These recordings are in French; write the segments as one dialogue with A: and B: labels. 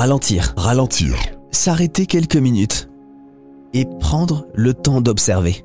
A: Ralentir.
B: Ralentir.
A: S'arrêter quelques minutes. Et prendre le temps d'observer.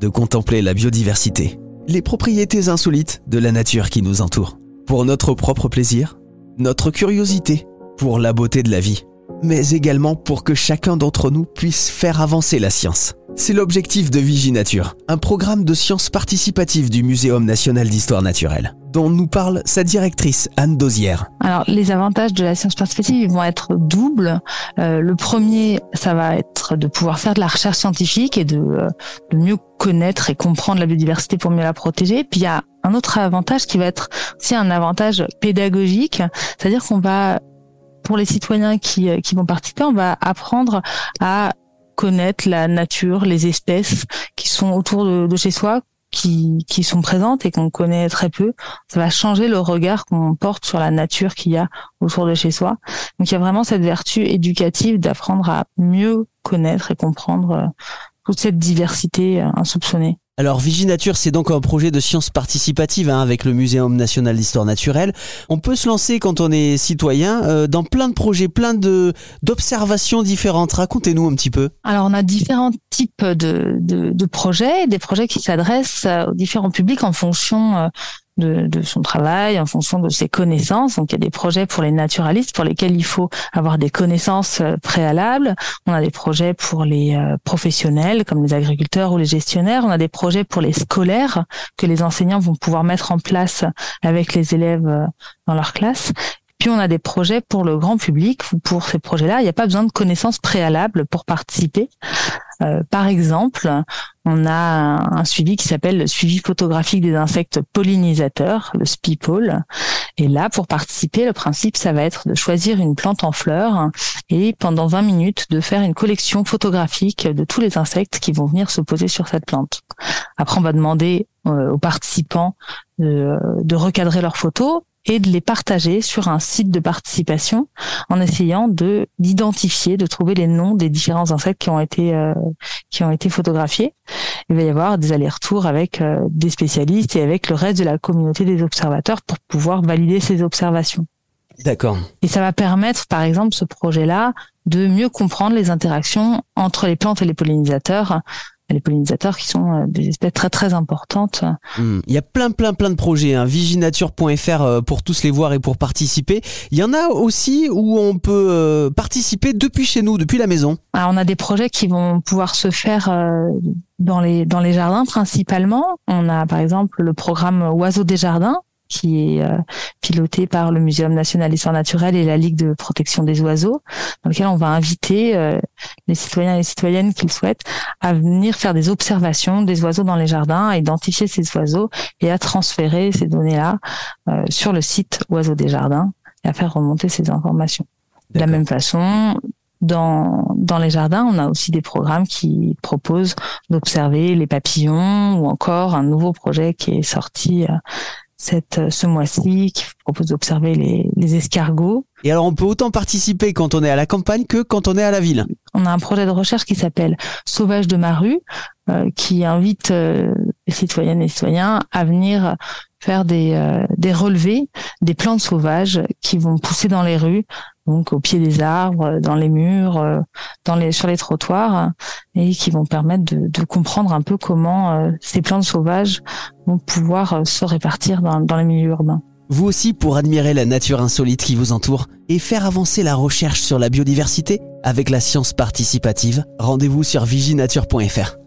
A: De contempler la biodiversité. Les propriétés insolites de la nature qui nous entoure. Pour notre propre plaisir, notre curiosité, pour la beauté de la vie. Mais également pour que chacun d'entre nous puisse faire avancer la science. C'est l'objectif de Viginature, un programme de sciences participatives du Muséum national d'histoire naturelle, dont nous parle sa directrice Anne Dosière.
C: Alors, les avantages de la science participative vont être doubles. Euh, le premier, ça va être de pouvoir faire de la recherche scientifique et de, euh, de mieux connaître et comprendre la biodiversité pour mieux la protéger. Puis il y a un autre avantage qui va être aussi un avantage pédagogique, c'est-à-dire qu'on va pour les citoyens qui, euh, qui vont participer, on va apprendre à connaître la nature, les espèces qui sont autour de, chez soi, qui, qui sont présentes et qu'on connaît très peu. Ça va changer le regard qu'on porte sur la nature qu'il y a autour de chez soi. Donc il y a vraiment cette vertu éducative d'apprendre à mieux connaître et comprendre euh, toute cette diversité euh, insoupçonnée.
A: Alors Viginature, c'est donc un projet de science participative hein, avec le Muséum national d'histoire naturelle. On peut se lancer quand on est citoyen euh, dans plein de projets, plein de d'observations différentes. Racontez-nous un petit peu.
C: Alors on a différents types de, de, projets, des projets qui s'adressent aux différents publics en fonction euh, de, de, son travail, en fonction de ses connaissances. Donc il y a des projets pour les naturalistes pour lesquels il faut avoir des connaissances euh, préalables. On a des projets pour les euh, professionnels comme les agriculteurs ou les gestionnaires. On a des projets pour les scolaires que les enseignants vont pouvoir mettre en place avec les élèves euh, dans leur classe. Puis on a des projets pour le grand public. Pour ces projets-là, il n'y a pas besoin de connaissances préalables pour participer. Euh, par exemple, on a un, suivi qui s'appelle le suivi photographique des insectes pollinisateurs, le SPIPOL. Et là, pour participer, le principe, ça va être de choisir une plante en fleurs et pendant 20 minutes de faire une collection photographique de tous les insectes qui vont venir se poser sur cette plante. Après, on va demander euh, aux participants de, de recadrer leurs photos et de les partager sur un site de participation en essayant de d'identifier, de trouver les noms des différents insectes qui ont été euh, qui ont été photographiés. Il va y avoir des allers-retours avec euh, des spécialistes et avec le reste de la communauté des observateurs pour pouvoir valider ces observations.
A: D'accord.
C: Et ça va permettre, par exemple, ce projet-là, de mieux comprendre les interactions entre les plantes et les pollinisateurs les pollinisateurs qui sont euh, des espèces très très importantes.
A: Hmm. Il y a plein plein plein de projets, hein. viginature.fr euh, pour tous les voir et pour participer. Il y en a aussi où on peut euh, participer depuis chez nous, depuis la maison.
C: Alors, on a des projets qui vont pouvoir se faire dans les dans les jardins principalement. On a par exemple le programme Oiseaux des jardins qui est euh, piloté par le Muséum national d'histoire naturelle et la Ligue de protection des oiseaux, dans lequel on va inviter euh, les citoyens et les citoyennes qui le souhaitent à venir faire des observations des oiseaux dans les jardins, à identifier ces oiseaux et à transférer ces données-là euh, sur le site Oiseaux des jardins et à faire remonter ces informations. De la même façon, dans, dans les jardins, on a aussi des programmes qui proposent d'observer les papillons ou encore un nouveau projet qui est sorti cette, euh, ce mois-ci qui propose d'observer les, les, escargots.
A: Et alors on peut autant participer quand on est à la campagne que quand on est à la ville.
C: On a un projet de recherche qui s'appelle Sauvage de ma rue, euh, qui invite euh, les citoyennes et citoyens à venir faire des, des relevés des plantes sauvages qui vont pousser dans les rues donc au pied des arbres, dans les murs, euh, dans les sur les trottoirs, et qui vont permettre de, de comprendre un peu comment euh, ces plantes sauvages vont pouvoir euh, se répartir dans, dans les milieux urbains.
A: Vous aussi pour admirer la nature insolite qui vous entoure et faire avancer la recherche sur la biodiversité avec la science participative, rendez-vous sur viginature.fr.